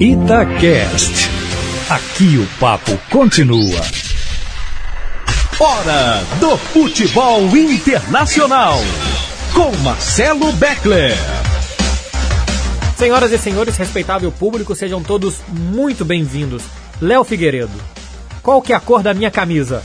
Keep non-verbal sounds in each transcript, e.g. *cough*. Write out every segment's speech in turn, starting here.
Itacast. Aqui o papo continua. Hora do futebol internacional. Com Marcelo Beckler. Senhoras e senhores, respeitável público, sejam todos muito bem-vindos. Léo Figueiredo, qual que é a cor da minha camisa?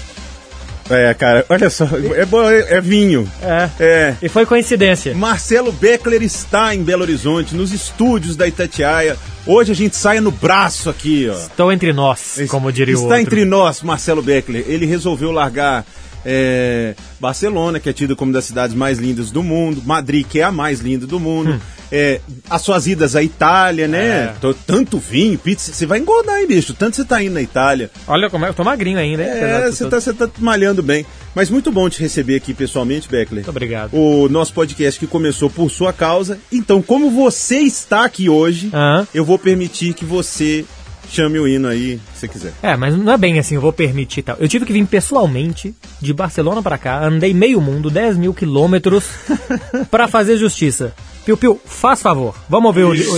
É, cara, olha só, é, bom, é, é vinho. É. É. E foi coincidência. Marcelo Beckler está em Belo Horizonte, nos estúdios da Itatiaia. Hoje a gente sai no braço aqui, ó. Estou entre nós, como diria o Está outro. entre nós, Marcelo Beckler. Ele resolveu largar é, Barcelona, que é tido como uma das cidades mais lindas do mundo, Madrid, que é a mais linda do mundo, é, as suas idas à Itália, né? Hum. É. Tanto vinho, pizza, você vai engordar, hein, bicho? Tanto você tá indo na Itália. Olha como é, eu tô magrinho ainda, hein? É, você tá, você tá malhando bem. Mas muito bom te receber aqui pessoalmente, Beckler. Muito obrigado. O nosso podcast que começou por sua causa. Então, como você está aqui hoje, Aham. eu vou permitir que você chame o hino aí, se quiser. É, mas não é bem assim, eu vou permitir tal. Eu tive que vir pessoalmente de Barcelona pra cá, andei meio mundo, 10 mil quilômetros, *laughs* pra fazer justiça. Piu Piu, faz favor, vamos ouvir o, o livro.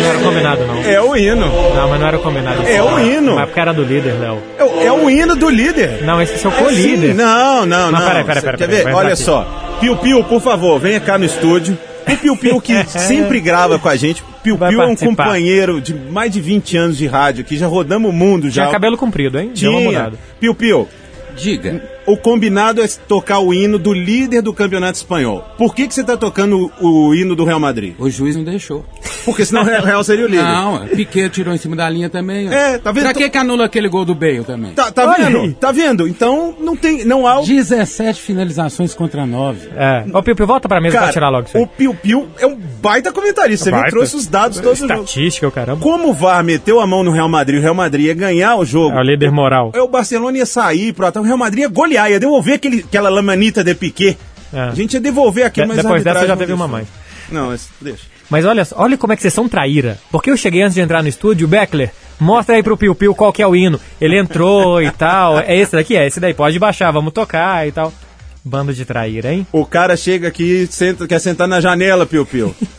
Não era combinado, não. É o hino. Não, mas não era combinado. É o hino. Mas porque era do líder, Léo. É, o- é o hino do líder. Não, esse é seu É co-líder. Não, não, não. Não, peraí, peraí, peraí, Quer peraí, ver? Olha só. Piu Piu, por favor, venha cá no estúdio. O Piu Piu que *laughs* sempre grava com a gente. Piu Piu é um participar. companheiro de mais de 20 anos de rádio aqui. Já rodamos o mundo já. Tinha cabelo comprido, hein? Tinha. Piu Piu, Diga. O combinado é tocar o hino do líder do campeonato espanhol. Por que, que você tá tocando o, o hino do Real Madrid? O juiz não deixou. Porque senão o Real seria o líder. Não, Piquet tirou em cima da linha também. ó. É, tá vendo? Pra que que anula aquele gol do Bale também? Tá, tá vendo? aí. Tá vendo? Então não tem, não há o 17 finalizações contra 9. É. Ô, Piu Piu, volta pra mesa pra tirar logo isso aí. o Piu Piu é um baita comentarista. Você me Baita. trouxe os dados todos do jogo. Estatística, o caramba. Como o VAR meteu a mão no Real Madrid, o Real Madrid ia ganhar o jogo. É o líder moral. É, o Barcelona ia sair pro ataque, o Real Madrid ia golear, ia devolver aquele, aquela lamanita de Piquet. É. A gente ia devolver aquilo, De- mas depois dessa já teve uma mais. Não, deixa. Mas olha, olha como é que vocês são traíra. Porque eu cheguei antes de entrar no estúdio, Beckler, mostra aí pro Piu Piu qual que é o hino. Ele entrou e tal. É esse daqui? É esse daí. Pode baixar, vamos tocar e tal. Bando de traíra, hein? O cara chega aqui, senta, quer sentar na janela, Piu Piu. *laughs*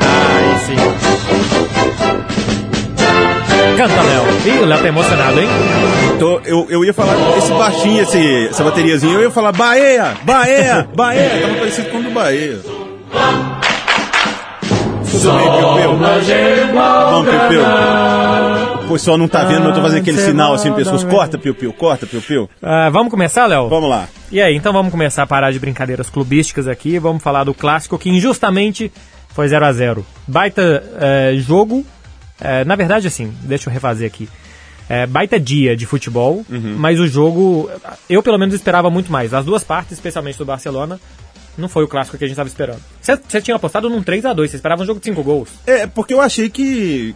Aí sim. Canta, Léo. Ih, o Léo tá emocionado, hein? Tô- eu, eu ia falar, esse baixinho, esse, essa bateriazinha, eu ia falar Bahia, Bahia, Bahia. *laughs* Tava parecido com o do Bahia. Tudo bem, Piu Piu? Bom, Piu Piu. O pessoal não tá vendo, mas eu tô fazendo aquele sinal assim, pessoas. Corta, Piu Piu, corta, Piu Piu. Ah, vamos começar, Léo? Vamos lá. E aí, então vamos começar a parar de brincadeiras clubísticas aqui. Vamos falar do clássico que injustamente foi 0 a 0 Baita eh, jogo. Eh, na verdade, assim, deixa eu refazer aqui. Eh, baita dia de futebol, mas o jogo, eu pelo menos esperava muito mais. As duas partes, especialmente do Barcelona, não foi o clássico que a gente estava esperando. Você tinha apostado num 3 a 2 você esperava um jogo de 5 gols. É, porque eu achei que.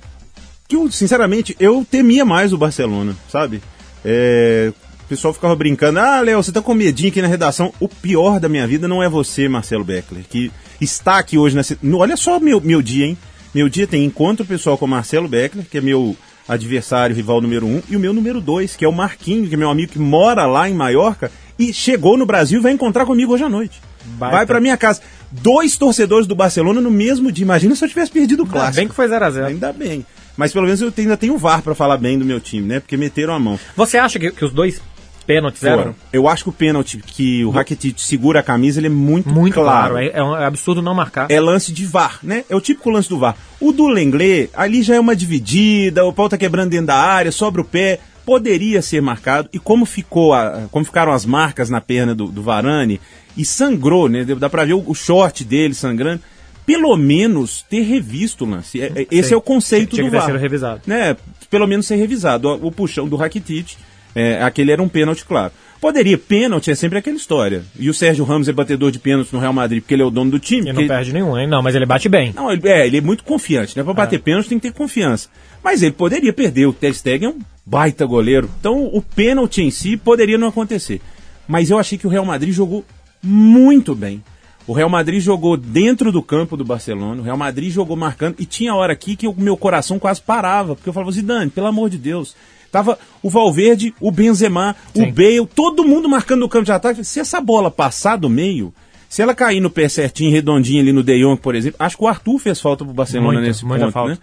que eu, sinceramente, eu temia mais o Barcelona, sabe? É, o pessoal ficava brincando, ah, Léo, você tá com medinho aqui na redação. O pior da minha vida não é você, Marcelo Beckler, que está aqui hoje na. no- Olha só meu, meu dia, hein? Meu dia tem encontro pessoal com o Marcelo Beckler, que é meu adversário, rival número um, e o meu número dois, que é o Marquinho, que é meu amigo que mora lá em Maiorca e chegou no Brasil e vai encontrar comigo hoje à noite. Baita. Vai pra minha casa. Dois torcedores do Barcelona no mesmo dia. Imagina se eu tivesse perdido o Ainda clássico. bem que foi 0 a 0 Ainda bem. Mas pelo menos eu ainda tenho o VAR pra falar bem do meu time, né? Porque meteram a mão. Você acha que, que os dois pênaltis eram? Eu acho que o pênalti que o Rakitic segura a camisa, ele é muito, Muito claro. claro. É, é um absurdo não marcar. É lance de VAR, né? É o típico lance do VAR. O do Lenglet, ali já é uma dividida, o pau tá quebrando dentro da área, sobra o pé, poderia ser marcado. E como ficou a, como ficaram as marcas na perna do, do Varane e sangrou, né? Dá pra ver o, o short dele sangrando. Pelo menos ter revisto o lance. É- é- esse é o conceito Tinha do VAR. sido revisado. Né? Pelo menos ser revisado. O, o puxão do Rakitic, é, aquele era um pênalti, claro. Poderia, pênalti é sempre aquela história. E o Sérgio Ramos é batedor de pênalti no Real Madrid porque ele é o dono do time. E não porque- perde nenhum, hein? Não, mas ele bate bem. não, ele, é, ele é muito confiante, né? Pra bater pênalti tem que ter confiança. Mas ele poderia perder. O Ter Stegen é um baita goleiro. Então o pênalti em si poderia não acontecer. Mas eu achei que o Real Madrid jogou muito bem. O Real Madrid jogou dentro do campo do Barcelona. O Real Madrid jogou marcando. E tinha hora aqui que o meu coração quase parava. Porque eu falava, Zidane, pelo amor de Deus. Tava o Valverde, o Benzema, Sim. o Bale, todo mundo marcando no campo de ataque. Se essa bola passar do meio, Se ela cair no pé certinho, redondinho ali no De Jong, por exemplo, acho que o Arthur fez falta pro Barcelona Muita, nesse muita ponto, falta. né?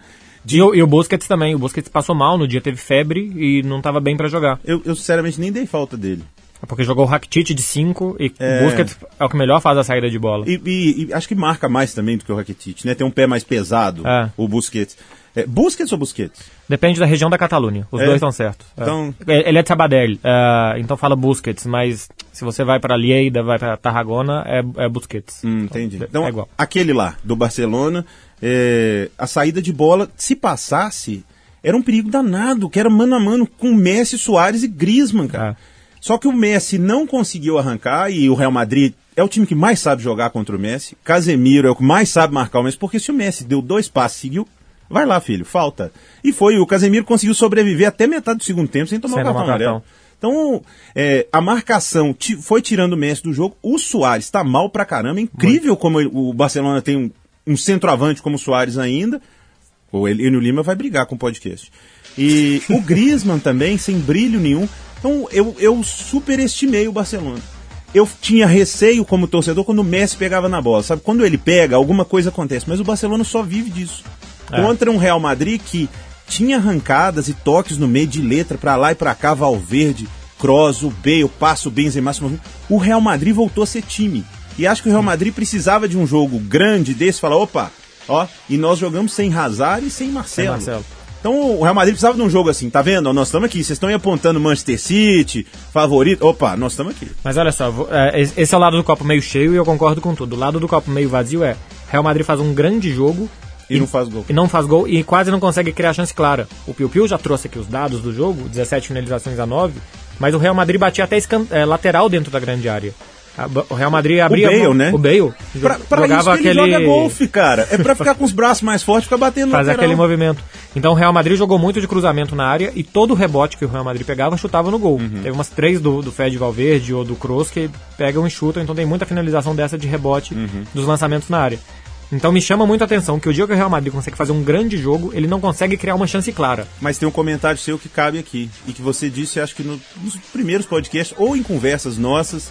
E, o, e o Busquets também. O Busquets passou mal no dia, teve febre e não estava bem para jogar. Eu, eu, sinceramente nem dei falta dele. Porque jogou o Rakitic de 5 e É. o Busquets é o que melhor faz a saída de bola. E, e- e acho que marca mais também do que o Rakitic, né? Tem um pé mais pesado, É. o Busquets. É, Busquets ou Busquets? Depende da região da Catalunha. Os É? dois estão certos. É. Então- Ele é de Sabadell, é, então fala Busquets, mas se você vai para Lleida, vai para Tarragona, é, é Busquets. Hum, entendi. é Então, igual. aquele lá, do Barcelona, é, a saída de bola, se passasse, era um perigo danado, que era mano a mano com Messi, Soares e Griezmann, cara. É. Só que o Messi não conseguiu arrancar e o Real Madrid é o time que mais sabe jogar contra o Messi. Casemiro é o que mais sabe marcar o Messi, porque se o Messi deu dois passos e seguiu, vai lá, filho, falta. E foi, o Casemiro conseguiu sobreviver até metade do segundo tempo sem tomar Sem o cartão amarelo. Então, é, a marcação foi tirando o Messi do jogo. O Soares está mal pra caramba. Incrível como ele- o Barcelona tem um, um centroavante como o Soares ainda. O Enio Lima vai brigar com o podcast. E o *laughs* Griezmann também, sem brilho nenhum. Então, eu, eu superestimei o Barcelona. Eu tinha receio como torcedor quando o Messi pegava na bola. Sabe, quando ele pega, alguma coisa acontece. Mas o Barcelona só vive disso. É. Contra um Real Madrid que tinha arrancadas e toques no meio de letra pra lá e pra cá, Valverde, Kroos, o Bale, passa o Benzema, o Real Madrid voltou a ser time. E acho que o Real Madrid precisava de um jogo grande desse, falar, opa, ó, e nós jogamos sem Hazard e sem Marcelo. Sem Marcelo. Então o Real Madrid precisava de um jogo assim, tá vendo? Nós estamos aqui, vocês estão apontando Manchester City, favorito. Opa, nós estamos aqui. Mas olha só, é, esse é o lado do copo meio cheio e eu concordo com tudo. O lado do copo meio vazio é Real Madrid faz um grande jogo E não faz gol. e não faz gol e quase não consegue criar chance clara. O Piu Piu já trouxe aqui os dados do jogo, 17 finalizações a 9, mas o Real Madrid batia até é, lateral dentro da grande área. O Real Madrid abria Bale, mão- né? O Bale Pra, pra jogava isso que aquele ele joga golfe, cara. É pra ficar com os braços mais fortes, ficar batendo fazer aquele movimento. Então o Real Madrid jogou muito de cruzamento na área e todo rebote que o Real Madrid pegava chutava no gol. Uhum. Teve umas três do, do Fed Valverde ou do Kroos que pegam e chutam, então tem muita finalização dessa de rebote Uhum. dos lançamentos na área. Então me chama muito a atenção que o dia que o Real Madrid consegue fazer um grande jogo, ele não consegue criar uma chance clara. Mas tem um comentário seu que cabe aqui. E que você disse, acho que no- nos primeiros podcasts, ou em conversas nossas,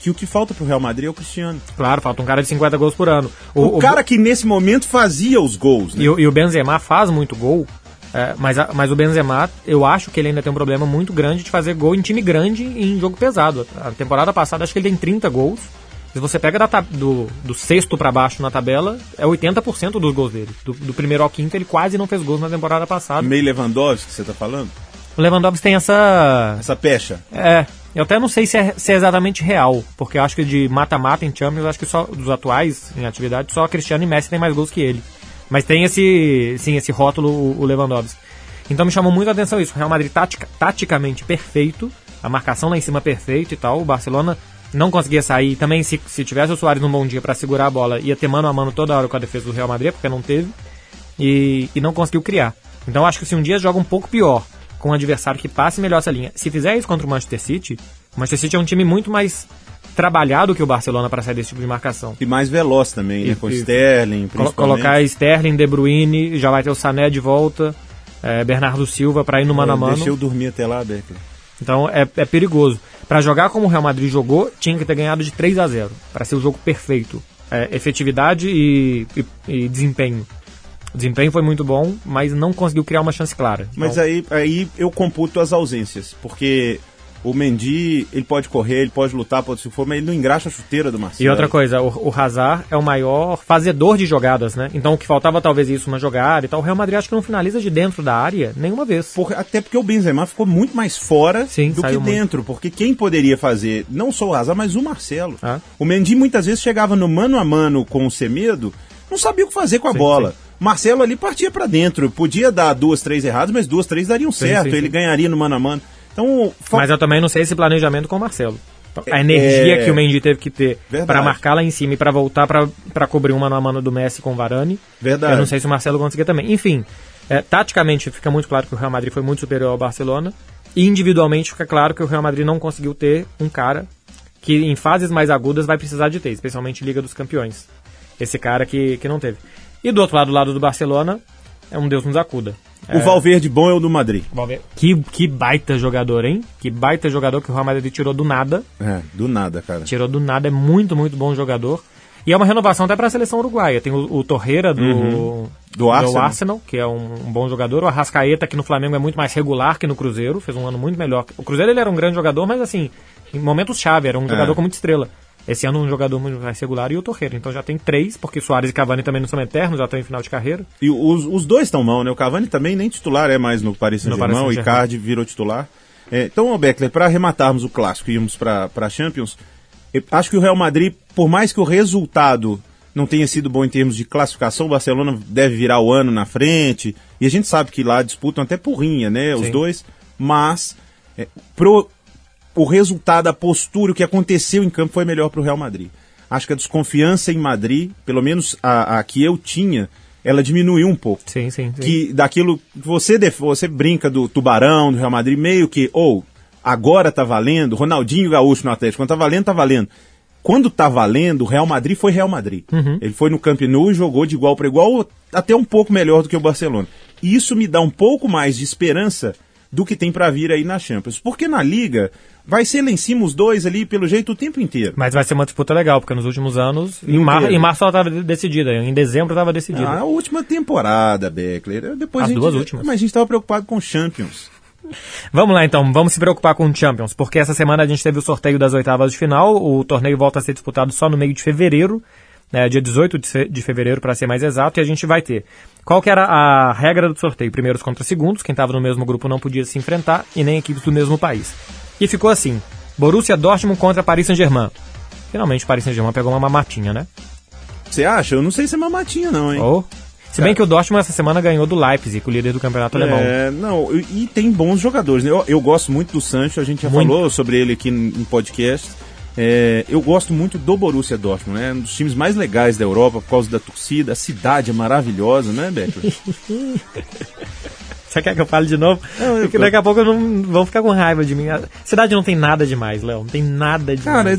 que o que falta pro Real Madrid é o Cristiano. Claro, falta um cara de 50 gols por ano. O, cara que nesse momento fazia os gols, né? E, o- e o Benzema faz muito gol, é, mas, mas o Benzema, eu acho que ele ainda tem um problema muito grande de fazer gol em time grande e em jogo pesado. A temporada passada, acho que ele tem 30 gols. Se você pega da do, do sexto pra baixo na tabela, é 80% dos gols dele. Do, do primeiro ao quinto, ele quase não fez gols na temporada passada. Meio Lewandowski, que você tá falando? O Lewandowski tem essa. Essa pecha. É, eu até não sei se é, se é exatamente real, porque eu acho que de mata-mata em Champions, eu acho que só dos atuais em atividade, só Cristiano e Messi tem mais gols que ele. Mas tem esse, sim, esse rótulo, o, Lewandowski. Então me chamou muito a atenção isso. O Real Madrid tática, taticamente perfeito, a marcação lá em cima perfeito e tal. O Barcelona não conseguia sair. Também, se, se tivesse o Soares num bom dia para segurar a bola, ia ter mano a mano toda hora com a defesa do Real Madrid, porque não teve. E, e não conseguiu criar. Então acho que se um dia joga um pouco pior, com um adversário que passe melhor essa linha, se fizer isso contra o Manchester City, o Manchester City é um time muito mais trabalhado que o Barcelona para sair desse tipo de marcação. E mais veloz também, né? E- Com e- Sterling, principalmente. colocar Sterling, De Bruyne, já vai ter o Sané de volta, é, Bernardo Silva para ir no mano a mano. Deixa eu dormir até lá, Becker. Então é, é perigoso. Para jogar como o Real Madrid jogou, tinha que ter ganhado de 3 a 0 para ser o jogo perfeito. É, efetividade e, e- e desempenho. O desempenho foi muito bom, mas não conseguiu criar uma chance clara. Mas Então, aí, aí eu computo as ausências, porque o Mendy, ele pode correr, ele pode lutar, pode se for, mas ele não engraxa a chuteira do Marcelo. E outra coisa, o, o Hazard é o maior fazedor de jogadas, né? Então o que faltava talvez isso, uma jogada e tal. O Real Madrid acho que não finaliza de dentro da área nenhuma vez. Por- até porque o Benzema ficou muito mais fora Sim, do que muito. dentro, porque quem poderia fazer, não só o Hazard, mas o Marcelo. Ah. O Mendy muitas vezes chegava no mano a mano com o Semedo, não sabia o que fazer com a Sim, bola. Marcelo ali partia pra dentro, podia dar duas, três erradas, mas duas, três dariam certo, sim, ele sim. ganharia no mano a mano. Então, fa- Mas eu também não sei esse planejamento com o Marcelo. A energia É. que o Mendy teve que ter para marcar lá em cima e para voltar para cobrir um mano a mano do Messi com o Varane. Verdade. Eu não sei se o Marcelo conseguia também. Enfim, é, taticamente fica muito claro que o Real Madrid foi muito superior ao Barcelona. E individualmente fica claro que o Real Madrid não conseguiu ter um cara que em fases mais agudas vai precisar de ter, especialmente Liga dos Campeões. Esse cara que, que não teve. E do outro lado, do lado do Barcelona, é um Deus nos acuda. O Valverde bom é o do Madrid. Valverde. Que, que baita jogador, hein? Que baita jogador que o Real Madrid tirou do nada. É, do nada, cara. Tirou do nada, é muito, muito bom jogador. E é uma renovação até para a seleção uruguaia. Tem o, o Torreira do, Do Arsenal. que é um, um bom jogador. O Arrascaeta, que no Flamengo é muito mais regular que no Cruzeiro, fez um ano muito melhor. O Cruzeiro ele era um grande jogador, mas assim, em momentos chave, era um jogador com muita estrela. Esse ano um jogador muito mais regular e o Torreira. Então já tem três, porque Soares e Cavani também não são eternos, já estão em final de carreira. E os, os dois estão mal, né? O Cavani também nem titular é mais no Paris No Saint-Germain, o. Icardi virou titular. É, então, Beckler, para arrematarmos o clássico e irmos para a Champions, acho que o Real Madrid, por mais que o resultado não tenha sido bom em termos de classificação, o Barcelona deve virar o ano na frente, e a gente sabe que lá disputam até porrinha, né, os Sim. dois, mas é, pro, o resultado, a postura, o que aconteceu em campo foi melhor para o Real Madrid. Acho que a desconfiança em Madrid, pelo menos a, a que eu tinha, ela diminuiu um pouco Sim, sim, sim. que daquilo que você você brinca do Tubarão, do Real Madrid, meio que ou agora tá valendo, Ronaldinho Gaúcho no Atlético, quando tá valendo, tá valendo. Quando tá valendo, o Real Madrid foi Real Madrid. Ele foi no Camp Nou e jogou de igual para igual, até um pouco melhor do que o Barcelona. E isso me dá um pouco mais de esperança do que tem para vir aí na Champions. Porque na Liga vai ser lá em cima os dois ali pelo jeito o tempo inteiro. Mas vai ser uma disputa legal, porque nos últimos anos, em, mar, em março ela estava decidida, em dezembro estava decidida. Ah, a última temporada, Beckler. Depois As a gente, duas últimas. Mas a gente tava preocupado com Champions. Vamos lá então, vamos se preocupar com o Champions, porque essa semana a gente teve o sorteio das oitavas de final, o torneio volta a ser disputado só no meio de fevereiro, né, dia 18 de fe- de fevereiro para ser mais exato, e a gente vai ter. Qual que era a regra do sorteio? Primeiros contra segundos, quem estava no mesmo grupo não podia se enfrentar, e nem equipes do mesmo país. E ficou assim, Borussia Dortmund contra Paris Saint-Germain. Finalmente Paris Saint-Germain pegou uma mamatinha, né? Você acha? Eu não sei se é mamatinha, não, hein? Ou... Se bem que o Dortmund essa semana ganhou do Leipzig, o líder do campeonato alemão. É, não, e, tem bons jogadores. né? Eu, eu gosto muito do Sancho, a gente já Muito. falou sobre ele aqui em podcast. É, eu gosto muito do Borussia Dortmund, né? Um dos times mais legais da Europa por causa da torcida. A cidade é maravilhosa, né, Beckler? *laughs* Você quer que eu fale de novo? eu- Porque daqui a pouco não vão ficar com raiva de mim. A cidade não tem nada demais, Léo. Não tem nada demais. Cara, é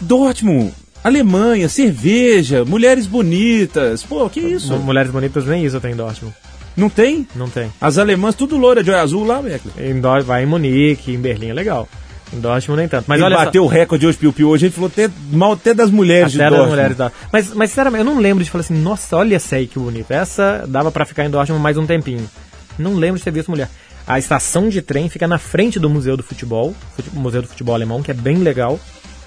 Dortmund, Alemanha, cerveja, mulheres bonitas. Pô, que isso? Mulheres bonitas nem isso tem em Dortmund. Não tem? Não tem. As alemãs, tudo loira de olho azul lá, Beckler. Em Dor vai em Munique, em Berlim é legal. Dortmund nem tanto. Mas Ele olha bateu o recorde hoje, Piu Piu. Hoje ele falou até, mal até das só, mulheres de até das Dortmund. mulheres da... Mas, mas sinceramente, eu não lembro de falar assim, nossa, olha essa aí que bonita. Essa dava pra ficar em Dortmund mais um tempinho. Não lembro de ter visto mulher. A estação de trem fica na frente do Museu do Futebol, fute- Museu do Futebol Alemão, que é bem legal.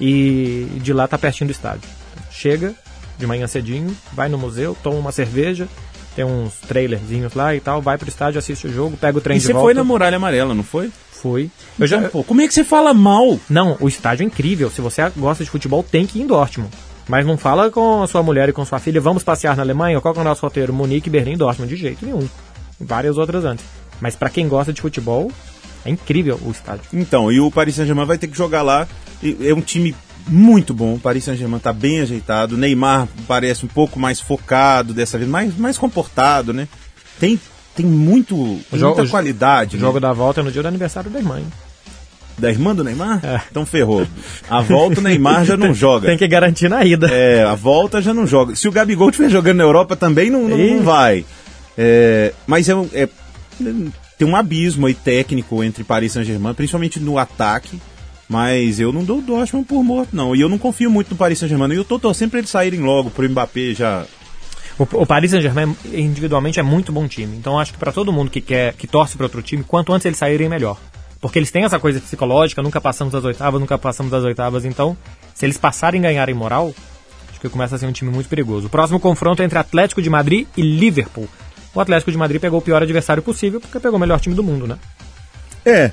E de lá tá pertinho do estádio. Chega de manhã cedinho, vai no museu, toma uma cerveja, tem uns trailerzinhos lá e tal, vai pro estádio, assiste o jogo, pega o trem E de você volta. foi na Muralha Amarela, não foi? Fui. Eu já, Pô, como é que você fala mal? não, o estádio é incrível. Se você gosta de futebol, tem que ir em Dortmund. Mas não fala com a sua mulher e com sua filha, vamos passear na Alemanha, qual que é o nosso roteiro? Munique, Berlim, Dortmund, de jeito nenhum. Várias outras antes. Mas pra quem gosta de futebol, é incrível o estádio. Então, e o Paris Saint-Germain vai ter que jogar lá. É um time muito bom. O Paris Saint-Germain tá bem ajeitado. O Neymar parece um pouco mais focado dessa vez, mais, mais comportado, né? Tem, tem muito, tem jogo- muita qualidade. O né? jogo da volta é no dia do aniversário da irmã. hein? Da irmã do Neymar? É. Então ferrou. A volta o Neymar já não *laughs* joga. Tem que garantir na ida. É, a volta já não joga. Se o Gabigol estiver jogando na Europa também não, não, não vai. É, mas é, é- tem um abismo aí técnico entre Paris e Saint-Germain, principalmente no ataque. Mas eu não dou o Dortmund por morto, não. E eu não confio muito no Paris Saint-Germain. E eu tô torcendo pra eles saírem logo, pro Mbappé já. O, o Paris Saint-Germain individualmente é muito bom time. Então acho que pra todo mundo que quer que torce para outro time, quanto antes eles saírem melhor. Porque eles têm essa coisa psicológica, nunca passamos das oitavas, nunca passamos das oitavas. Então, se eles passarem e ganharem moral, acho que começa a ser um time muito perigoso. O próximo confronto é entre Atlético de Madrid e Liverpool. O Atlético de Madrid pegou o pior adversário possível porque pegou o melhor time do mundo, né? É,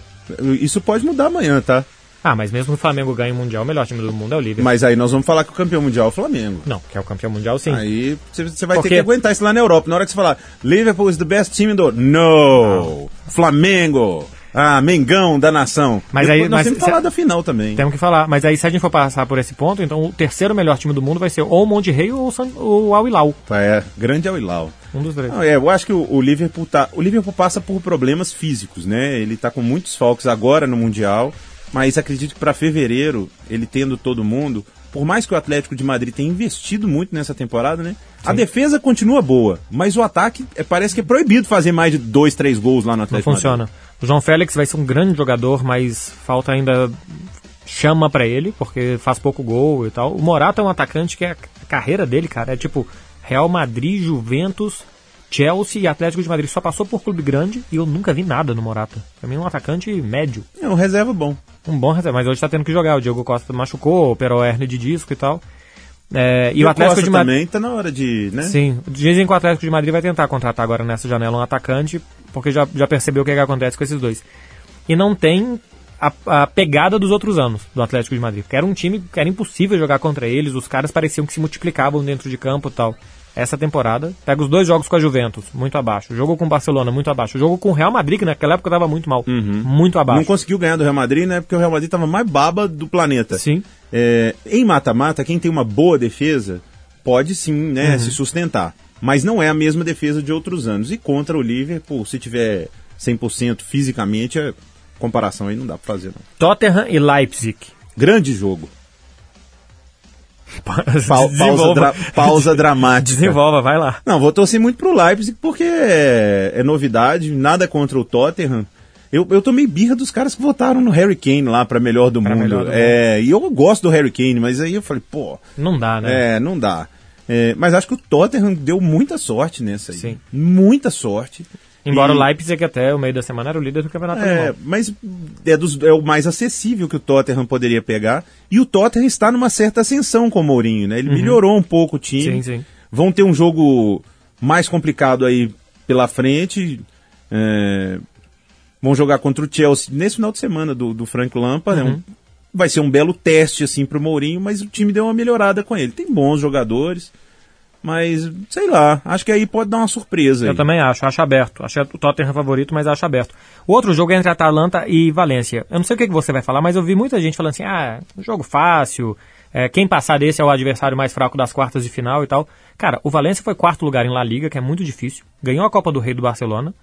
isso pode mudar amanhã, tá? Ah, mas mesmo que o Flamengo ganhe o Mundial, o melhor time do mundo é o Liverpool. Mas aí nós vamos falar que o campeão mundial é o Flamengo. Não, que é o campeão mundial sim. Aí você vai Porque- ter que aguentar isso lá na Europa. Na hora que você falar, Liverpool is the best the world. No! Flamengo! Ah, Mengão da nação. Mas Depois aí- nós mas temos que se- falar da final também. Temos que falar. Mas aí se a gente for passar por esse ponto, então o terceiro melhor time do mundo vai ser ou o Monte Rei ou o San- o Al Hilal. É, grande o Ilau. Um dos três. Não, é, eu acho que o, o Liverpool tá. O Liverpool passa por problemas físicos, né? Ele tá com muitos falcos agora no Mundial, mas acredito que para fevereiro, ele tendo todo mundo, por mais que o Atlético de Madrid tenha investido muito nessa temporada, né? A defesa continua boa, mas o ataque é, parece que é proibido fazer mais de dois, três gols lá no Não Atlético. de funciona. O João Félix vai ser um grande jogador, mas falta ainda chama pra ele, porque faz pouco gol e tal. O Morata é um atacante que é a carreira dele, cara, é tipo Real Madrid, Juventus, Chelsea e Atlético de Madrid. Só passou por clube grande e eu nunca vi nada no Morata. Pra mim é um atacante médio. É um reserva bom. Um bom reserva, mas hoje tá tendo que jogar. O Diogo Costa machucou, operou a hernia de disco e tal. É, e, o Atlético Costa de Madrid. também tá na hora de, né? Sim, dizem que o Atlético de Madrid vai tentar contratar agora nessa janela um atacante, porque já, já percebeu o que, é que acontece com esses dois. E não tem a, a pegada dos outros anos do Atlético de Madrid, porque era um time que era impossível jogar contra eles, os caras pareciam que se multiplicavam dentro de campo e tal. Essa temporada, pega os dois jogos com a Juventus, muito abaixo. O jogo com o Barcelona, muito abaixo. O jogo com o Real Madrid, que naquela época tava muito mal. Muito Não abaixo. conseguiu ganhar do Real Madrid, né? Porque o Real Madrid tava mais baba do planeta. Sim. É, em mata-mata, quem tem uma boa defesa pode sim, né, se sustentar. Mas não é a mesma defesa de outros anos. E contra o Liverpool, se tiver 100% fisicamente, a comparação aí não dá pra fazer, não. Tottenham e Leipzig. Grande jogo. Pa- *laughs* pausa, dra- pausa dramática. Desenvolva, vai lá. Não, vou torcer muito pro Leipzig porque é, é novidade, nada contra o Tottenham. Eu, eu tomei birra dos caras que votaram no Harry Kane lá pra melhor do Pra mundo. melhor do é, e eu gosto do Harry Kane, mas aí eu falei, pô, Não dá, né? é, não dá. É, mas acho que o Tottenham deu muita sorte nessa aí. Sim. Muita sorte. Embora E- o Leipzig até o meio da semana era o líder do campeonato É, alemão. mas é, dos- é o mais acessível que o Tottenham poderia pegar. E o Tottenham está numa certa ascensão com o Mourinho, né? Ele melhorou um pouco o time. Uhum. Sim, sim. Vão ter um jogo mais complicado aí pela frente. É, vão jogar contra o Chelsea nesse final de semana do, do Frank Lampard. Uhum. né? Um- vai ser um belo teste assim pro Mourinho, mas o time deu uma melhorada com ele. Tem bons jogadores. Mas, sei lá, acho que aí pode dar uma surpresa. Eu aí. também acho, acho aberto. Acho o Tottenham favorito, mas acho aberto. Outro jogo é entre Atalanta e Valência. Eu não sei o que, que você vai falar, mas eu vi muita gente falando assim: ah, jogo fácil, é, quem passar desse é o adversário mais fraco das quartas de final e tal. Cara, o Valência foi quarto lugar em La Liga, que é muito difícil. Ganhou a Copa do Rei do Barcelona,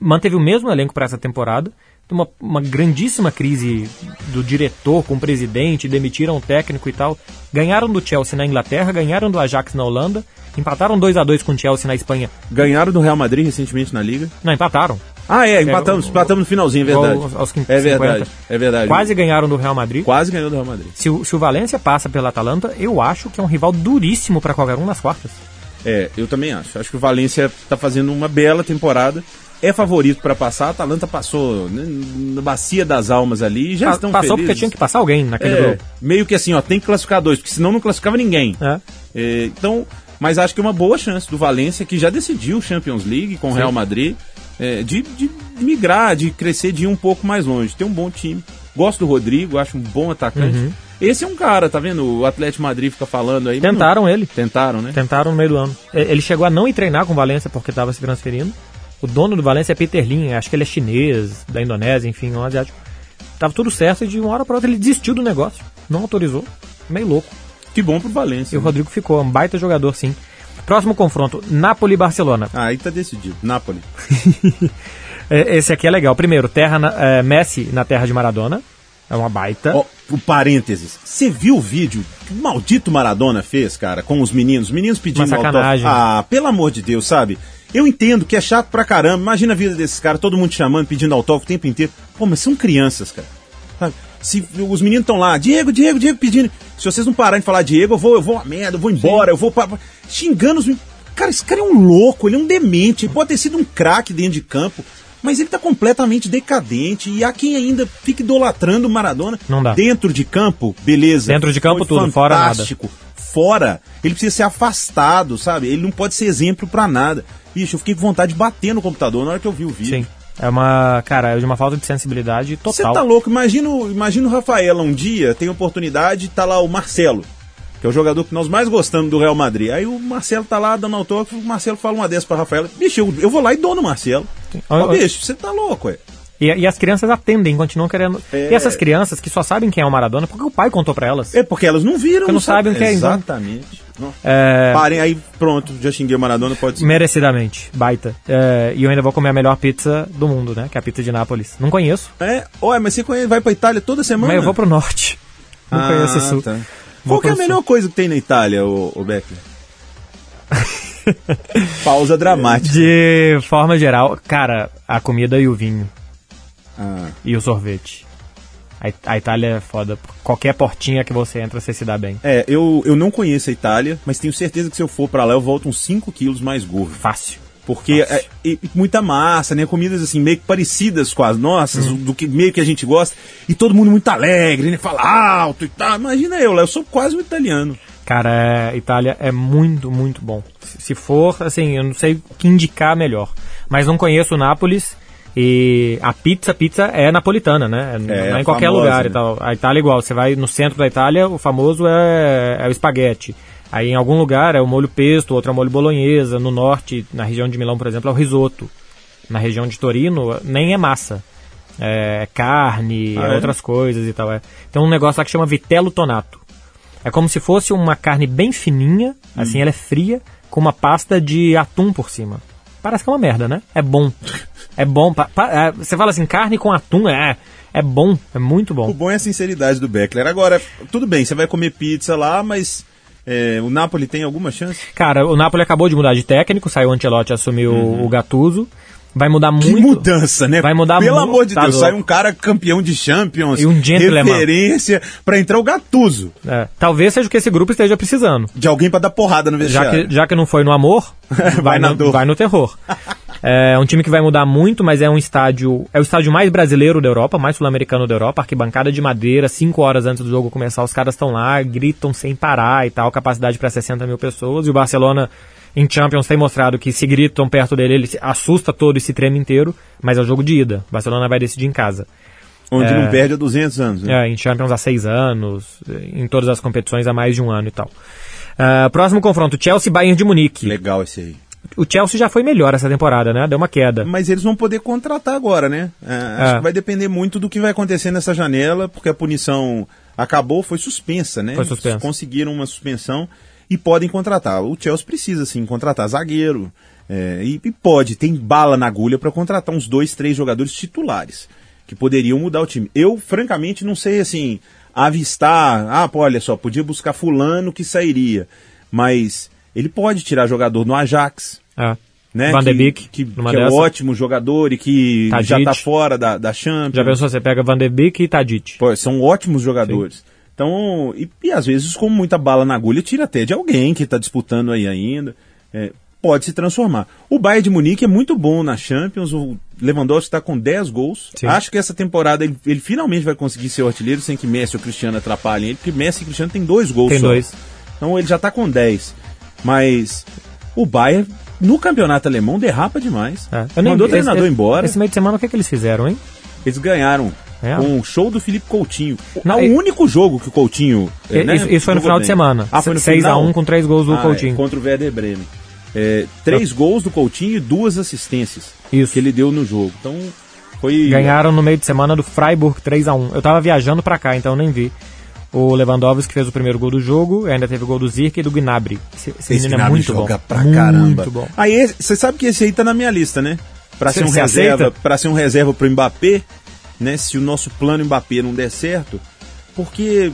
manteve o mesmo elenco para essa temporada. Uma, uma grandíssima crise do diretor com o presidente, demitiram o técnico e tal. Ganharam do Chelsea na Inglaterra, ganharam do Ajax na Holanda, empataram 2 a 2 com o Chelsea na Espanha. Ganharam do Real Madrid recentemente na Liga. Não, empataram. Ah, é, empatamos, o- empatamos no finalzinho, é verdade. Aos- aos 50. é verdade, é verdade. Quase ganharam do Real Madrid. Quase ganhou do Real Madrid. Se o, se o Valência passa pela Atalanta, eu acho que é um rival duríssimo para qualquer um nas quartas. É, eu também acho. Acho que o Valência tá fazendo uma bela temporada. É favorito para passar. A Atalanta passou né, na bacia das almas ali e já Pa- estão Passou felizes. porque tinha que passar alguém naquele É, grupo. meio que assim, ó, tem que classificar dois, porque senão não classificava ninguém. É. É, então, mas acho que é uma boa chance do Valência, que já decidiu o Champions League com o Real Madrid, é, de, de migrar, de crescer, de ir um pouco mais longe. Tem um bom time. Gosto do Rodrigo, acho um bom atacante. Uhum. Esse é um cara, tá vendo? O Atlético Madrid fica falando aí. mas não- Tentaram ele. Tentaram, né? Tentaram no meio do ano. Ele chegou a não ir treinar com o Valência porque estava se transferindo. O dono do Valência é Peter Lin, acho que ele é chinês, da Indonésia, enfim, um asiático. Tava tudo certo e de uma hora para outra ele desistiu do negócio. Não autorizou. Meio louco. Que bom pro Valência. E o né? Rodrigo ficou, um baita jogador, sim. Próximo confronto, Napoli e Barcelona. Ah, aí tá decidido. Napoli. *laughs* É, Esse aqui é legal. Primeiro, terra na- é, Messi na terra de Maradona. É uma baita. Ó, o parênteses. Você viu o vídeo que o maldito Maradona fez, cara, com os meninos? Os meninos pedindo Uma sacanagem. autógrafo. Ah, pelo amor de Deus, sabe? Eu entendo que é chato pra caramba. Imagina a vida desses caras, todo mundo chamando, pedindo autógrafo o tempo inteiro. Pô, mas são crianças, cara. Sabe? Se os meninos estão lá, Diego, Diego, Diego pedindo. Se vocês não pararem de falar Diego, eu vou, eu vou a merda, eu vou embora, eu vou pra... xingando os meninos. Cara, esse cara é um louco, ele é um demente, ele pode ter sido um craque dentro de campo, mas ele tá completamente decadente. E há quem ainda fica idolatrando o Maradona Não dá. dentro de campo, beleza. Dentro de campo, tudo, fora nada. fantástico. Fora, ele precisa ser afastado, sabe? Ele não pode ser exemplo pra nada. Bicho, eu fiquei com vontade de bater no computador na hora que eu vi o vídeo. Sim. É uma, cara, é de uma falta de sensibilidade Você total. tá louco? Imagina, o- imagina o Rafaela um dia, tem oportunidade, tá lá o Marcelo, que é o jogador que nós mais gostamos do Real Madrid. Aí o Marcelo tá lá dando autógrafo, o Marcelo fala uma dessas pra Rafaela. Bicho, eu, eu vou lá e dou no Marcelo. Ó, bicho, você tá louco, ué. E, e as crianças atendem, continuam querendo. É. E essas crianças que só sabem quem é o Maradona, porque o pai contou pra elas. É porque elas não viram. Porque não sabem o que é, então. Exatamente. Não. É, Parem aí, pronto, já xinguei o Maradona, pode ser. merecidamente, baita. É, e eu ainda vou comer a melhor pizza do mundo, né? Que é a pizza de Nápoles. Não conheço, É, olha, mas você conhece, vai pra Itália toda semana? mas eu vou pro norte. Não Ah, conheço o sul. tá. Qual que é a melhor coisa que tem na Itália, o, o Becker? Pausa dramática. De forma geral, cara, a comida e o vinho. Ah, E o sorvete. A, a Itália é foda. Qualquer portinha que você entra, você se dá bem. é, eu, eu não conheço a Itália, mas tenho certeza que se eu for pra lá eu volto uns 5 quilos mais gordo. Fácil. Porque é, muita massa, né? Comidas assim, meio que parecidas com as nossas, Hum. do que meio que a gente gosta. E todo mundo muito alegre, né? Fala alto e tal. Imagina eu, eu sou quase um italiano. Cara, é, Itália é muito, muito bom. Se for, assim, eu não sei o que indicar melhor. Mas não conheço Nápoles e a pizza, pizza é napolitana, né? não é a em qualquer famosa, lugar né? e tal. A Itália é igual, você vai no centro da Itália, o famoso é, é o espaguete. Aí em algum lugar é o molho pesto, outro é o molho bolonhesa. No norte, na região de Milão, por exemplo, é o risoto. Na região de Torino, nem é massa. É carne, Ah, é é? outras coisas e tal. É. Tem um negócio lá que chama vitello tonato. É como se fosse uma carne bem fininha, assim, ela é fria, com uma pasta de atum por cima. Parece que é uma merda, né? É bom. *laughs* É bom. pa- pa- é, você fala assim, carne com atum, é, é bom, é muito O bom. bom é a sinceridade do Beckler. Agora, tudo bem, você vai comer pizza lá, mas é, o Napoli tem alguma chance? Cara, o Napoli acabou de mudar de técnico, saiu o Ancelotti, assumiu o Gattuso. Vai mudar Que muito. mudança, né? Vai mudar Pelo muito, amor de tá Deus, louco. sai um cara campeão de Champions, E um gentleman. referência, pra entrar o Gattuso. É, talvez seja o que esse grupo esteja precisando. De alguém pra dar porrada no Já vestiário. que, já que não foi no amor, *laughs* vai, na no, dor. vai no terror. *laughs* É um time que vai mudar muito, mas é um estádio. É o estádio mais brasileiro da Europa, mais sul-americano da Europa, arquibancada de madeira, 5 horas antes do jogo começar, os caras estão lá, gritam sem parar e tal, capacidade para 60 mil pessoas. E o Barcelona em Champions tem mostrado que se gritam perto dele, ele assusta todo e se treme inteiro, mas é o jogo de ida. O Barcelona vai decidir em casa. Onde É. não perde há 200 anos. Né? É, em Champions há seis anos, em todas as competições há mais de um ano e tal. Ah, próximo confronto, Chelsea Bayern de Munique. Legal esse aí. O Chelsea já foi melhor essa temporada, né? Deu uma queda. Mas eles vão poder contratar agora, né? É, Acho É. que vai depender muito do que vai acontecer nessa janela, porque a punição acabou, foi suspensa, né? Foi suspensa. Eles Conseguiram uma suspensão e podem contratar. O Chelsea precisa, sim, contratar zagueiro. é, e, e pode, tem bala na agulha para contratar uns dois, três jogadores titulares que poderiam mudar o time. Eu, francamente, não sei assim, avistar. Ah, pô, olha só, podia buscar fulano que sairia. Mas ele pode tirar jogador no Ajax É. né? Van de que, Beek, que, numa que é um ótimo jogador e que já está fora da, da Champions. Já pensou, você pega Van de Beek e Tadic. Pô, são ótimos jogadores. Então, e, e às vezes com muita bala na agulha, tira até de alguém que está disputando aí ainda. É, pode se transformar. O Bayern de Munique é muito bom na Champions. O Lewandowski está com 10 gols. Sim. Acho que essa temporada ele, ele finalmente vai conseguir ser o artilheiro sem que Messi ou Cristiano atrapalhem ele, porque Messi e Cristiano tem dois gols Tem só. dois. Então ele já está com 10. Mas o Bayern no campeonato alemão derrapa demais. É. Eu Mandou o treinador esse, embora. Esse meio de semana, o que, que eles fizeram, hein? Eles ganharam É. com o show do Felipe Coutinho. Não, é o e- único jogo que o Coutinho. E- né, isso, isso foi no final de bem. semana. Ah, foi no 6 a final? 1 com três gols do Ah, é, Coutinho. contra o Werder Bremen. É, três gols do Coutinho e duas assistências Isso. que ele deu no jogo. Então foi. Ganharam no meio de semana do Freiburg 3 a 1 Eu tava viajando pra cá, então eu nem vi. O Lewandowski fez o primeiro gol do jogo, ainda teve o gol do Zirk e do Gnabry. Esse, esse Esse menino é Gnabry muito joga bom. pra muito caramba. bom. Aí você sabe que esse aí tá na minha lista, né? Pra Cê- ser um reserva, para ser um reserva pro Mbappé, né? Se o nosso plano Mbappé não der certo, porque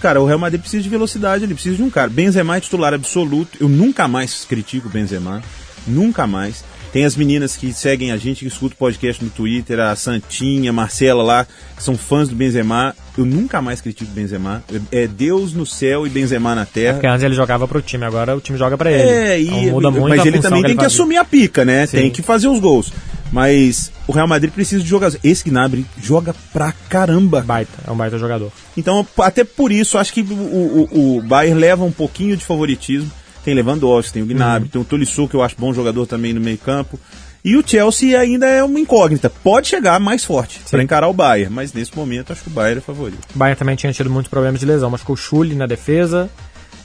cara, o Real Madrid precisa de velocidade, ele precisa de um cara. Benzema é titular absoluto. Eu nunca mais critico o Benzema, nunca mais. Tem as meninas que seguem a gente, que escutam o podcast no Twitter, a Santinha, a Marcela lá, que são fãs do Benzema. Eu nunca mais critico Benzema. É Deus no céu e Benzema na terra. Porque antes ele jogava pro time, agora o time joga pra ele. É, e, Então muda muito mas ele também tem ele que fazia. assumir a pica, né? Sim. Tem que fazer os gols. Mas o Real Madrid precisa de jogadores. Esse Gnabry joga pra caramba. Baita, é um baita jogador. Então, até por isso, acho que o, o, o Bayern leva um pouquinho de favoritismo. Tem Lewandowski, tem o Uhum. Gnabry, tem o Tolisso, que eu acho bom jogador também no meio campo. E o Chelsea ainda é uma incógnita. Pode chegar mais forte para encarar o Bayern, mas nesse momento acho que o Bayern é favorito. O Bayern também tinha tido muitos problemas de lesão. Machucou o Schulli na defesa.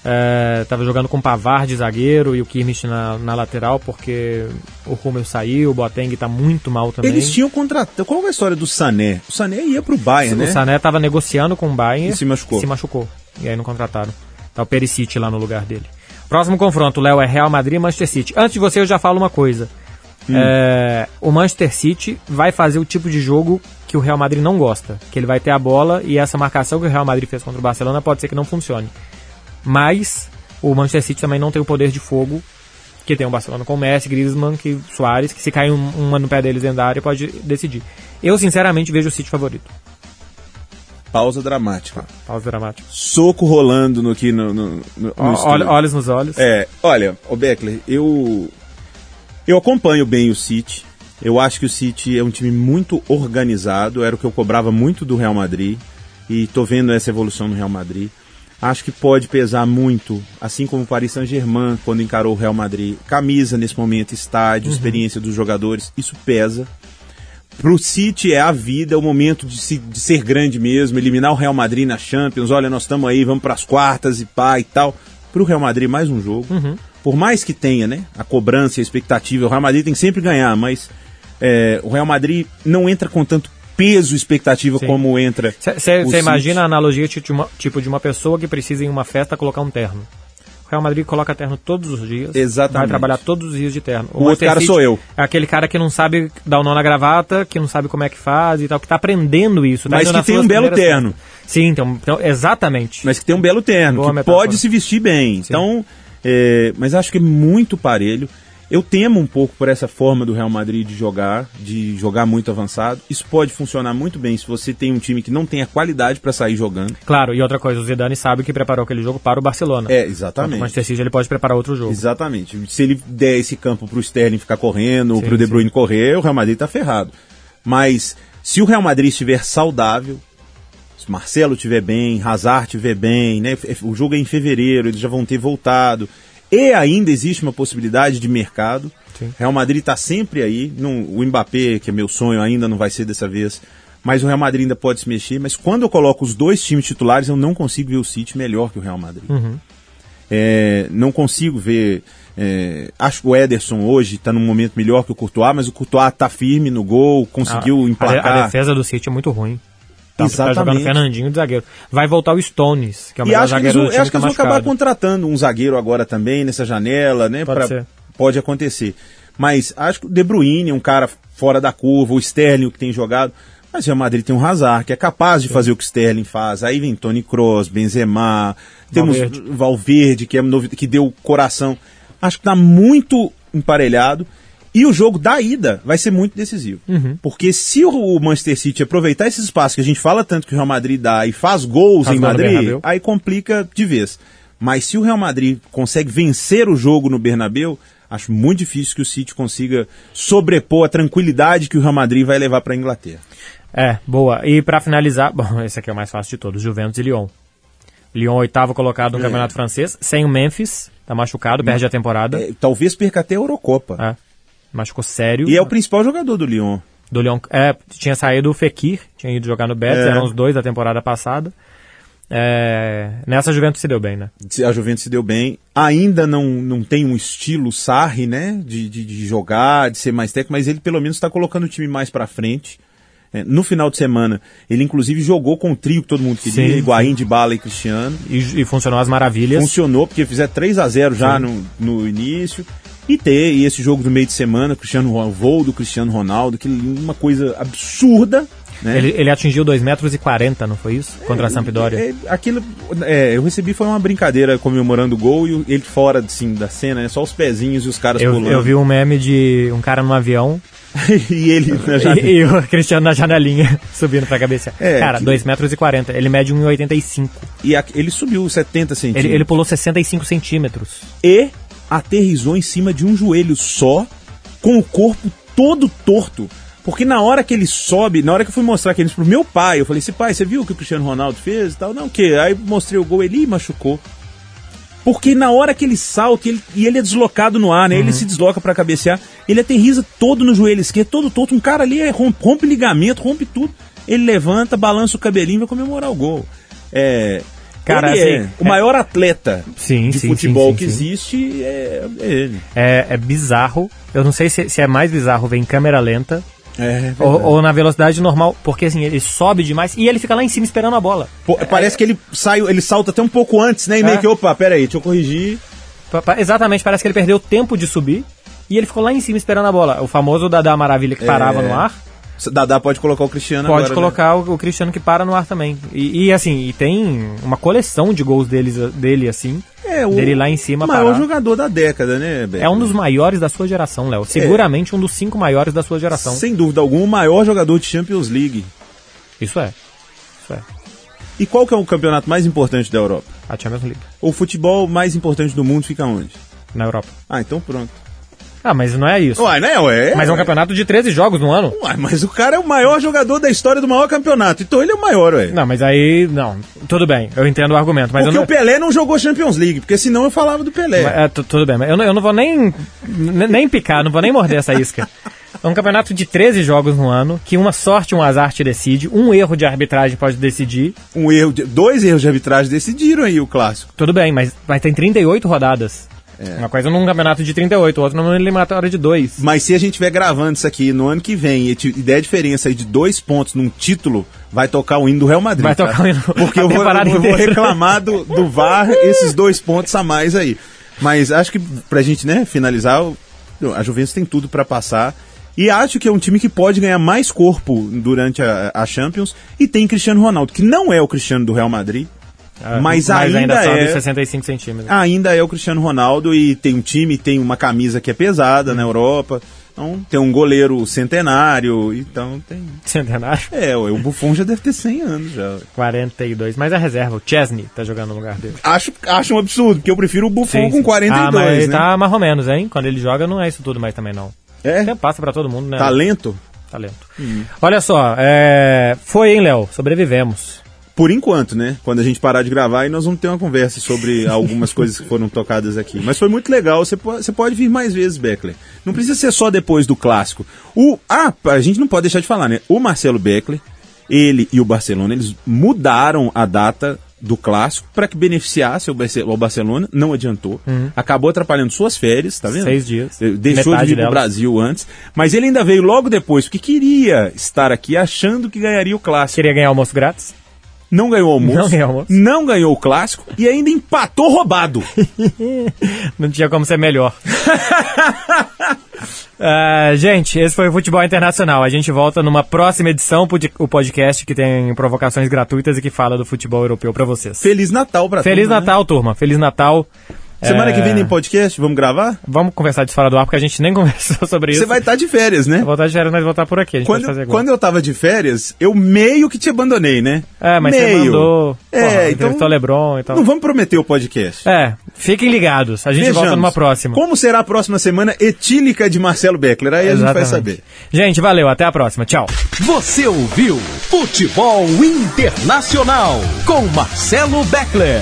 É, tava jogando com o Pavard de zagueiro e o Kimmich na, na lateral, porque o Rummel saiu, o Boateng tá muito mal também. Eles tinham contratado. Qual é a história do Sané? O Sané ia pro Bayern, O né? Sané tava negociando com o Bayern E se machucou. se machucou. E aí não contrataram. Tá o Perisic lá no lugar dele. Próximo confronto, Léo, é Real Madrid e Manchester City. Antes de você, eu já falo uma coisa. Hum. É, o Manchester City vai fazer o tipo de jogo que o Real Madrid não gosta. Que ele vai ter a bola e essa marcação que o Real Madrid fez contra o Barcelona pode ser que não funcione. Mas o Manchester City também não tem o poder de fogo que tem o Barcelona com Messi, Griezmann, que Soares, que se cair um, uma no pé deles dentro da área pode decidir. Eu sinceramente vejo o City favorito. Pausa dramática. Pausa dramática. Soco rolando no, aqui no, no, no, no olhos nos olhos. É, olha, o Beckler, eu eu acompanho bem o City. Eu acho que o City é um time muito organizado, era o que eu cobrava muito do Real Madrid e tô vendo essa evolução no Real Madrid. Acho que pode pesar muito, assim como o Paris Saint-Germain quando encarou o Real Madrid. Camisa nesse momento, estádio, experiência dos jogadores, isso pesa. Pro City é a vida, é o momento de, se- de ser grande mesmo, eliminar o Real Madrid na Champions. Olha, nós estamos aí, vamos pras quartas e pá e tal. Pro Real Madrid, mais um jogo. Por mais que tenha, né, a cobrança e a expectativa, o Real Madrid tem que sempre ganhar, mas é, o Real Madrid não entra com tanto peso e expectativa Sim. como entra. o Você imagina a analogia de, uma, tipo de uma pessoa que precisa em uma festa colocar um terno. O Real Madrid coloca terno todos os dias. Exatamente. Vai trabalhar todos os dias de terno. O outro Manchester cara sou eu. É aquele cara que não sabe dar o nó na gravata, que não sabe como é que faz e tal, que tá aprendendo isso. tá Mas que tem um belo terno. Sim, então, então, exatamente. mas que tem um belo terno, Boa que metáfora. pode se vestir bem. Então, é, mas acho que é muito parelho. Eu temo um pouco por essa forma do Real Madrid de jogar, de jogar muito avançado. Isso pode funcionar muito bem se você tem um time que não tem a qualidade para sair jogando. Claro, e outra coisa, o Zidane sabe que preparou aquele jogo para o Barcelona. É, O exatamente. Manchester City ele pode preparar outro jogo. Exatamente. Se ele der esse campo pro Sterling ficar correndo, ou Sim, pro De sim. Bruyne correr, o Real Madrid tá ferrado. Mas se o Real Madrid estiver saudável, se Marcelo estiver bem, Hazard estiver bem, né? O jogo é em fevereiro, eles já vão ter voltado. E ainda existe uma possibilidade de mercado. Sim. Real Madrid está sempre aí. Não, o Mbappé, que é meu sonho, ainda não vai ser dessa vez. Mas o Real Madrid ainda pode se mexer. Mas quando eu coloco os dois times titulares, eu não consigo ver o City melhor que o Real Madrid. É, não consigo ver. é, acho que o Ederson hoje está num momento melhor que o Courtois, mas o Courtois está firme no gol, conseguiu a, emplacar. a defesa do City é muito ruim. Tá, tá Exatamente. jogando Fernandinho de zagueiro. Vai voltar o Stones, que é o E melhor acho que eles do acho que tá eles vão acabar machucado. contratando um zagueiro agora também nessa janela, né? Pode pra- pode acontecer. Mas acho que o De Bruyne é um cara fora da curva, o Sterling o que tem jogado. Mas o Real Madrid tem um Hazard, que é capaz de fazer o que o Sterling faz. Aí vem Tony Kroos, Benzema, temos Valverde. Valverde, que, é novi- que deu coração. Acho que tá muito emparelhado. E o jogo da ida vai ser muito decisivo. Uhum. Porque se o Manchester City aproveitar esse espaço que a gente fala tanto que o Real Madrid dá e faz gols Faz em Madrid, aí complica de vez. Mas se o Real Madrid consegue vencer o jogo no Bernabéu, acho muito difícil que o City consiga sobrepor a tranquilidade que o Real Madrid vai levar para a Inglaterra. É, boa. E pra finalizar, *laughs* bom, esse aqui é o mais fácil de todos, Juventus e Lyon. Lyon oitavo colocado no É. Campeonato Francês, sem o Memphis, tá machucado, perde a temporada. É, talvez perca até a Eurocopa. É, machucou sério. E é o principal jogador do Lyon. do Lyon. É, tinha saído o Fekir, tinha ido jogar no Betis, É. eram os dois da temporada passada. É, nessa Juventus se deu bem, né? A Juventus se deu bem. Ainda não, não tem um estilo Sarri, né? De, de, de jogar, de ser mais técnico, mas ele pelo menos está colocando o time mais para frente. É, no final de semana, ele inclusive jogou com o trio que todo mundo queria, Sim, Higuaín, de Bala e Cristiano. E, e funcionou às maravilhas. Funcionou, porque fizeram 3 a 0 já no, no início. E ter e esse jogo do meio de semana, Cristiano Ronaldo, voo do Cristiano Ronaldo, que uma coisa absurda. Né? Ele, ele atingiu 2,40 metros, e 40, não foi isso? Contra a Sampdoria. É, aquilo, é, eu recebi foi uma brincadeira comemorando o gol e o- ele fora assim, da cena, né? Só os pezinhos e os caras Eu, pulando. eu vi um meme de um cara num avião *laughs* e ele na janela. *laughs* e, e o Cristiano na janelinha *laughs* subindo pra cabeça. É, cara, que- 2,40 metros, e 40. ele mede 1,85. E a- ele subiu 70 centímetros. Ele, ele pulou 65 centímetros. E aterrizou em cima de um joelho só, com o corpo todo torto. Porque na hora que ele sobe, na hora que eu fui mostrar aqueles pro meu pai, eu falei assim, pai, você viu o que o Cristiano Ronaldo fez e tal? Não, o quê? Aí mostrei o gol, ele "Ih, machucou. Porque na hora que ele salta, ele, e ele é deslocado no ar, né? Ele se desloca pra cabecear, ele aterriza todo no joelho esquerdo, todo torto. Um cara ali é, rompe, rompe ligamento, rompe tudo. Ele levanta, balança o cabelinho e vai comemorar o gol. É. Cara, ele é assim, o é- maior atleta Sim, de sim, futebol sim, que existe é, é ele. É, é bizarro. Eu não sei se, se é mais bizarro ver em câmera lenta É, ou, ou na velocidade normal, porque assim, ele sobe demais e ele fica lá em cima esperando a bola. Pô, parece que ele sai, ele salta até um pouco antes, né? E meio É. que, opa, pera aí, deixa eu corrigir. Exatamente, parece que ele perdeu tempo de subir e ele ficou lá em cima esperando a bola. O famoso da, da maravilha que parava É. no ar. Dadá pode colocar o Cristiano Pode agora, né? colocar o, o Cristiano que para no ar também. E, e, assim, e tem uma coleção de gols deles, dele assim. É, o dele lá em cima o maior parar. jogador da década, né, Beto? É um dos maiores da sua geração, Léo. Seguramente um dos cinco maiores da sua geração. Sem dúvida alguma, o maior jogador de Champions League. Isso é. Isso é. E qual que é o campeonato mais importante da Europa? A Champions League. O futebol mais importante do mundo fica onde? Na Europa. Ah, então pronto. Ah, mas não é isso. Uai, né? Ué, Mas é um campeonato de 13 jogos no ano. Uai, mas o cara é o maior jogador da história do maior campeonato. Então ele é o maior, ué. Não, mas aí. Não. Tudo bem, eu entendo o argumento. Mas porque não... o Pelé não jogou Champions League, porque senão eu falava do Pelé. É, tu- tudo bem, mas eu não, eu não vou nem, ne- nem picar, não vou nem morder essa isca. É um campeonato de 13 jogos no ano, que uma sorte, um azar te decide, um erro de arbitragem pode decidir. Um erro de, dois erros de arbitragem decidiram aí o clássico. Tudo bem, mas, mas tem 38 rodadas. Uma coisa num campeonato de 38, outra numa eliminatória de 2. Mas se a gente estiver gravando isso aqui no ano que vem e te- e der a diferença aí de dois pontos num título, vai tocar o hino do Real Madrid. Vai tá? tocar o hino *laughs* Porque eu vou, eu vou reclamar do, do VAR esses dois pontos a mais aí. Mas acho que pra gente né, finalizar, a Juventus tem tudo pra passar. E acho que é um time que pode ganhar mais corpo durante a, a Champions. E tem Cristiano Ronaldo, que não é o Cristiano do Real Madrid, mas, ainda, sobe é 65 centímetros. ainda é o Cristiano Ronaldo e tem um time, tem uma camisa que é pesada na Europa. Então, tem um goleiro centenário, então tem. Centenário. É, o Buffon já deve ter 100 anos já. 42. Mas é reserva, o Chesney tá jogando no lugar dele. Acho, acho um absurdo, porque eu prefiro o Buffon Sim, com sim. 42, ah, mas né? tá mais ou menos, hein? Quando ele joga não é isso tudo mais também, não. É, Tempo passa pra todo mundo, né? talento. Talento. Olha só, é... foi, hein, Léo? Sobrevivemos. Por enquanto, né? Quando a gente parar de gravar, aí nós vamos ter uma conversa sobre *laughs* algumas coisas que foram tocadas aqui. Mas foi muito legal. Você pode, você pode vir mais vezes, Beckler. Não precisa ser só depois do clássico. O, ah, a gente não pode deixar de falar, né? O Marcelo Beckler, ele e o Barcelona, eles mudaram a data do clássico para que beneficiasse o, Barce- o Barcelona. Não adiantou. Acabou atrapalhando suas férias, tá vendo? Seis dias. Deixou Metade de vir pro. Brasil antes. Mas ele ainda veio logo depois, porque queria estar aqui achando que ganharia o clássico Queria ganhar almoço grátis? Não ganhou o almoço, Não ganhou almoço. não ganhou o clássico e ainda empatou roubado. *laughs* Não tinha como ser melhor. *laughs* Ah, gente, esse foi o Futebol Internacional. A gente volta numa próxima edição, o podcast que tem provocações gratuitas e que fala do futebol europeu pra vocês. Feliz Natal pra Feliz turma, né? Natal, turma. Feliz Natal. Semana É, que vem tem podcast, vamos gravar? Vamos conversar de fora do ar, porque a gente nem *laughs* conversou sobre isso. Você vai estar de férias, né? Vou voltar de férias, mas voltar por aqui. A gente pode fazer Quando, quando eu tava de férias, eu meio que te abandonei, né? É, mas meio. você mandou. É, porra, então Lebron e tal. não vamos prometer o podcast. É, fiquem ligados. A gente volta Vejamos. numa próxima. Como será a próxima semana etílica de Marcelo Beckler? Aí a gente vai Exatamente. saber. Gente, valeu. Até a próxima. Tchau. Você ouviu Futebol Internacional com Marcelo Beckler.